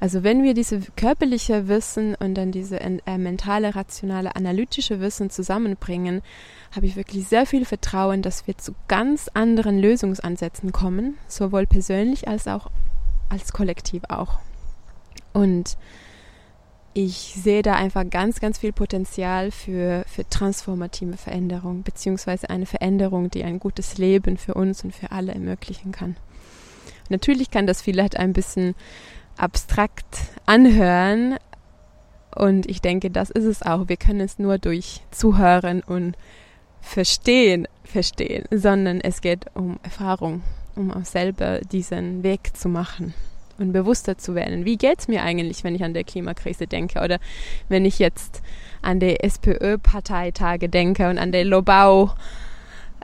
Also wenn wir diese körperliche Wissen und dann diese äh, mentale, rationale, analytische Wissen zusammenbringen, habe ich wirklich sehr viel Vertrauen, dass wir zu ganz anderen Lösungsansätzen kommen, sowohl persönlich als auch als Kollektiv auch. Und ich sehe da einfach ganz, ganz viel Potenzial für, für transformative Veränderung, beziehungsweise eine Veränderung, die ein gutes Leben für uns und für alle ermöglichen kann. Natürlich kann das vielleicht ein bisschen abstrakt anhören und ich denke, das ist es auch. Wir können es nur durch Zuhören und Verstehen verstehen, sondern es geht um Erfahrung, um auch selber diesen Weg zu machen und bewusster zu werden. Wie geht es mir eigentlich, wenn ich an der Klimakrise denke oder wenn ich jetzt an die SPÖ-Parteitage denke und an der Lobau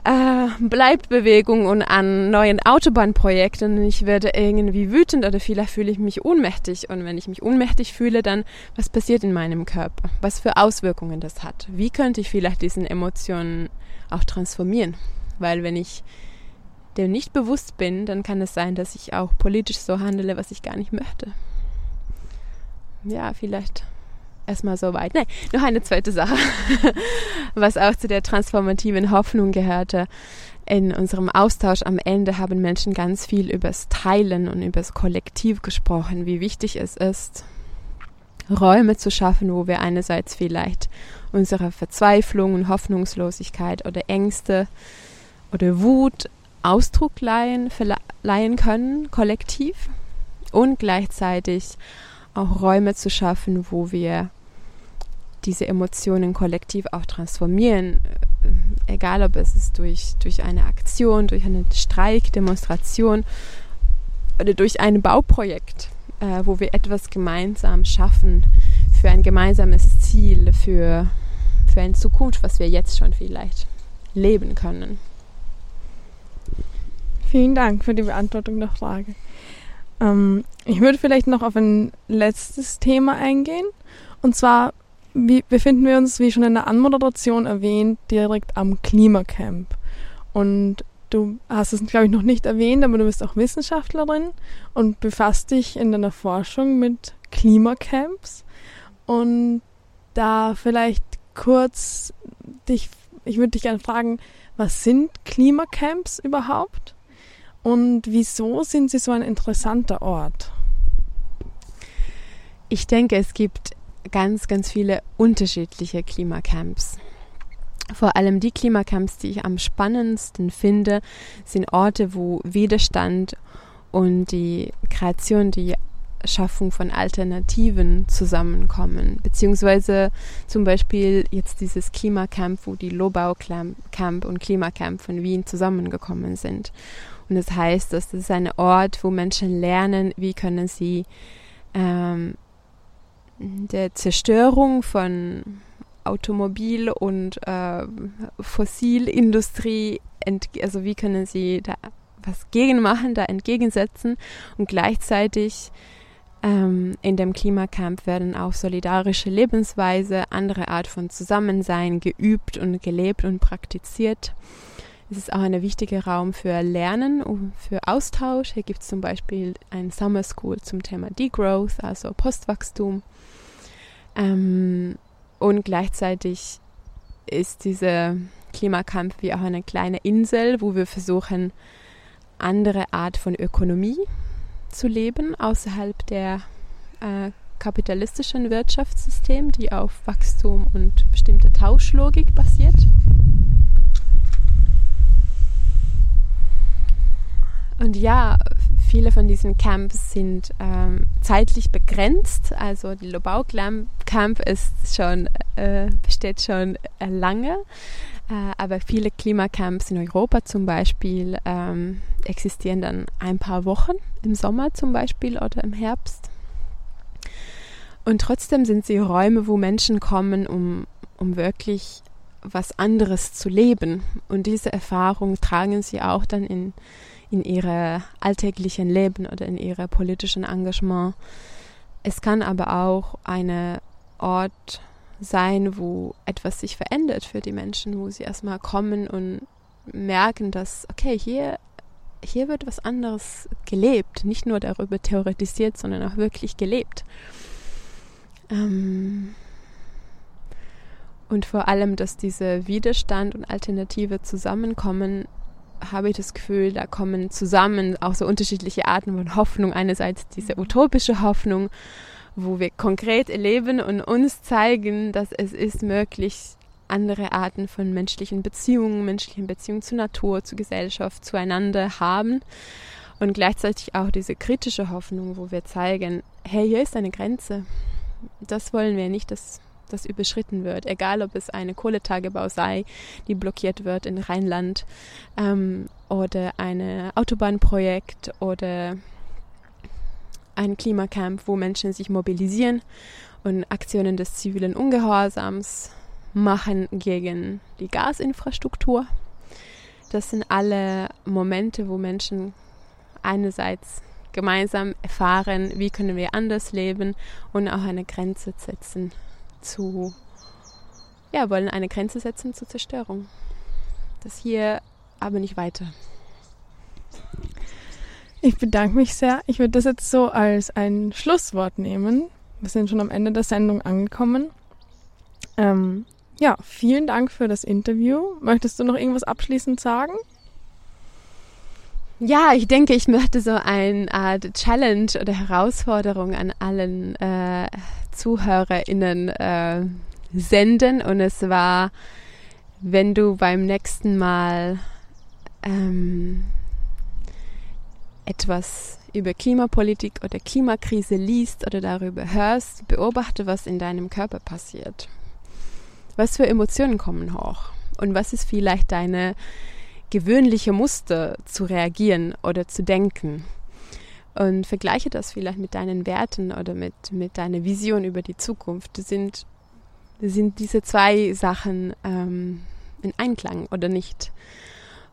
äh, Bleibbewegung und an neuen Autobahnprojekten ich werde irgendwie wütend oder vielleicht fühle ich mich ohnmächtig und wenn ich mich ohnmächtig fühle, dann was passiert in meinem Körper? Was für Auswirkungen das hat? Wie könnte ich vielleicht diesen Emotionen auch transformieren? Weil wenn ich dem nicht bewusst bin, dann kann es sein, dass ich auch politisch so handele, was ich gar nicht möchte. Ja, vielleicht erstmal so weit. Nein, noch eine zweite Sache, was auch zu der transformativen Hoffnung gehörte. In unserem Austausch am Ende haben Menschen ganz viel übers Teilen und übers Kollektiv gesprochen, wie wichtig es ist, Räume zu schaffen, wo wir einerseits vielleicht unsere Verzweiflung und Hoffnungslosigkeit oder Ängste oder Wut Ausdruck leihen, verleihen können, kollektiv, und gleichzeitig auch Räume zu schaffen, wo wir diese Emotionen kollektiv auch transformieren, äh, egal ob es ist durch, durch eine Aktion, durch einen Streik, Demonstration oder durch ein Bauprojekt, äh, wo wir etwas gemeinsam schaffen für ein gemeinsames Ziel, für, für eine Zukunft, was wir jetzt schon vielleicht leben können. Vielen Dank für die Beantwortung der Frage. Ähm, ich würde vielleicht noch auf ein letztes Thema eingehen. Und zwar wie, befinden wir uns, wie schon in der Anmoderation erwähnt, direkt am Klimacamp. Und du hast es, glaube ich, noch nicht erwähnt, aber du bist auch Wissenschaftlerin und befasst dich in deiner Forschung mit Klimacamps. Und da vielleicht kurz dich, ich würde dich gerne fragen, was sind Klimacamps überhaupt? Und wieso sind sie so ein interessanter Ort? Ich denke, es gibt ganz, ganz viele unterschiedliche Klimacamps. Vor allem die Klimacamps, die ich am spannendsten finde, sind Orte, wo Widerstand und die Kreation, die Schaffung von Alternativen zusammenkommen. Beziehungsweise zum Beispiel jetzt dieses Klimacamp, wo die Lobau Camp und Klimacamp von Wien zusammengekommen sind. Und das heißt, dass das ist ein Ort, wo Menschen lernen, wie können sie ähm, der Zerstörung von Automobil- und äh, Fossilindustrie, also wie können sie da was gegen machen, da entgegensetzen und gleichzeitig ähm, in dem Klimacamp werden auch solidarische Lebensweise, andere Art von Zusammensein geübt und gelebt und praktiziert. Es ist auch ein wichtiger Raum für Lernen, für Austausch. Hier gibt es zum Beispiel ein Summer School zum Thema Degrowth, also Postwachstum. Ähm, und gleichzeitig ist dieser Klimakampf wie auch eine kleine Insel, wo wir versuchen, andere Art von Ökonomie zu leben, außerhalb der äh, kapitalistischen Wirtschaftssystem, die auf Wachstum und bestimmte Tauschlogik basiert. Und ja, viele von diesen Camps sind ähm, zeitlich begrenzt. Also die Lobau Camp ist schon, äh, besteht schon äh, lange. Äh, aber viele Klimacamps in Europa zum Beispiel ähm, existieren dann ein paar Wochen, im Sommer zum Beispiel oder im Herbst. Und trotzdem sind sie Räume, wo Menschen kommen, um, um wirklich was anderes zu leben. Und diese Erfahrung tragen sie auch dann in in ihre alltäglichen Leben oder in ihre politischen Engagement. Es kann aber auch ein Ort sein, wo etwas sich verändert für die Menschen, wo sie erstmal kommen und merken, dass, okay, hier, hier wird was anderes gelebt, nicht nur darüber theoretisiert, sondern auch wirklich gelebt. Ähm und vor allem, dass diese Widerstand und Alternative zusammenkommen, habe ich das Gefühl, da kommen zusammen auch so unterschiedliche Arten von Hoffnung. Einerseits diese utopische Hoffnung wo wir konkret erleben und uns zeigen, dass es ist möglich, andere Arten von menschlichen Beziehungen, menschlichen Beziehungen zur Natur, zur Gesellschaft, zueinander haben. Und gleichzeitig auch diese kritische Hoffnung, wo wir zeigen, hey, hier ist eine Grenze. Das wollen wir nicht, dass das überschritten wird. Egal, ob es eine Kohletagebau sei, die blockiert wird in Rheinland, ähm, oder ein Autobahnprojekt oder ein Klimacamp, wo Menschen sich mobilisieren und Aktionen des zivilen Ungehorsams machen gegen die Gasinfrastruktur. Das sind alle Momente, wo Menschen einerseits gemeinsam erfahren, wie können wir anders leben und auch eine Grenze setzen zu, ja, wollen eine Grenze setzen zur Zerstörung. Das hier aber nicht weiter. Ich bedanke mich sehr. Ich würde das jetzt so als ein Schlusswort nehmen. Wir sind schon am Ende der Sendung angekommen. Ähm, ja, vielen Dank für das Interview. Möchtest du noch irgendwas abschließend sagen? Ja, ich denke, ich möchte so eine Art Challenge oder Herausforderung an allen äh, ZuhörerInnen äh, senden. Und es war, wenn du beim nächsten Mal ähm, etwas über Klimapolitik oder Klimakrise liest oder darüber hörst, beobachte, was in deinem Körper passiert. Was für Emotionen kommen hoch? Und was ist vielleicht deine gewöhnliche Muster zu reagieren oder zu denken? Und vergleiche das vielleicht mit deinen Werten oder mit, mit deiner Vision über die Zukunft. Sind, sind diese zwei Sachen ähm, in Einklang oder nicht?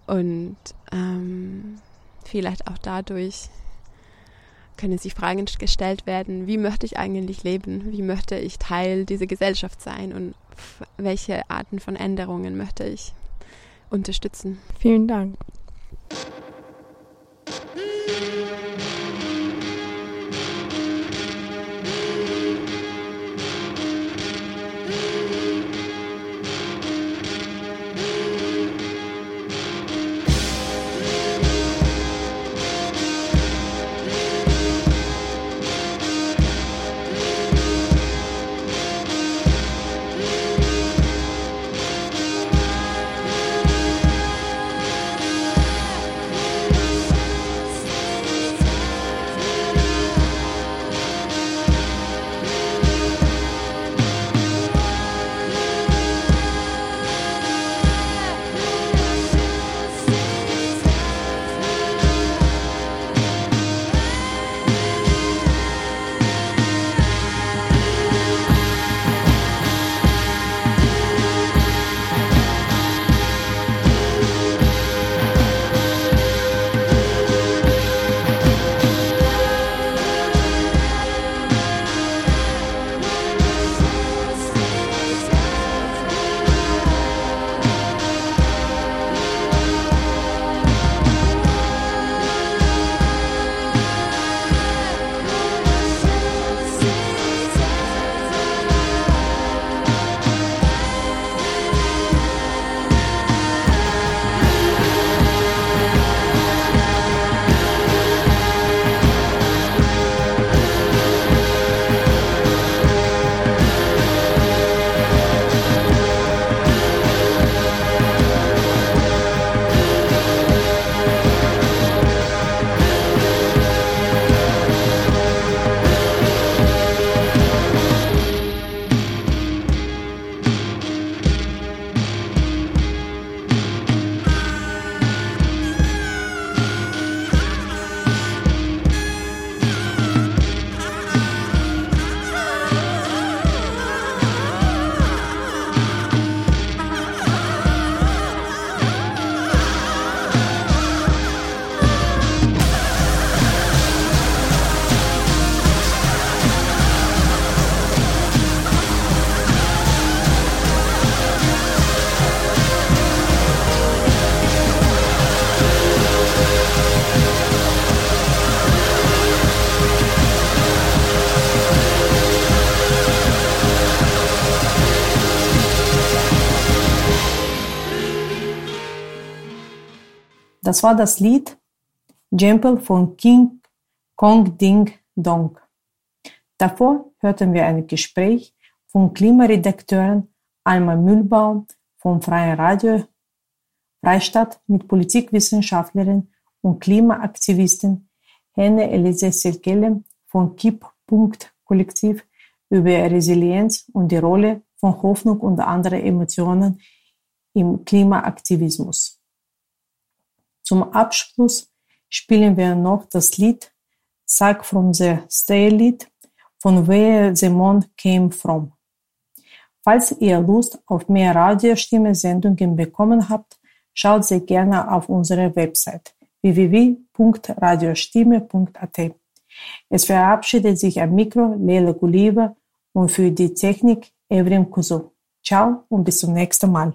Und ähm, vielleicht auch dadurch können sich Fragen gestellt werden, wie möchte ich eigentlich leben? Wie möchte ich Teil dieser Gesellschaft sein? Und welche Arten von Änderungen möchte ich unterstützen? Vielen Dank. Das war das Lied Jempel von King Kong Ding Dong. Davor hörten wir ein Gespräch von Klimaredakteurin Alma Mühlbaum vom Freien Radio Freistadt mit Politikwissenschaftlerin und Klimaaktivistin Henne Elise Selkele von Kipppunkt Kollektiv über Resilienz und die Rolle von Hoffnung und anderen Emotionen im Klimaaktivismus. Zum Abschluss spielen wir noch das Lied Suck from the Stairlied von Where the Moon Came From. Falls ihr Lust auf mehr Radiostimme-Sendungen bekommen habt, schaut sehr gerne auf unsere Website www.radiostimme.at. Es verabschiedet sich am Mikro Leila Guliva und für die Technik Evrim Kuzu. Ciao und bis zum nächsten Mal.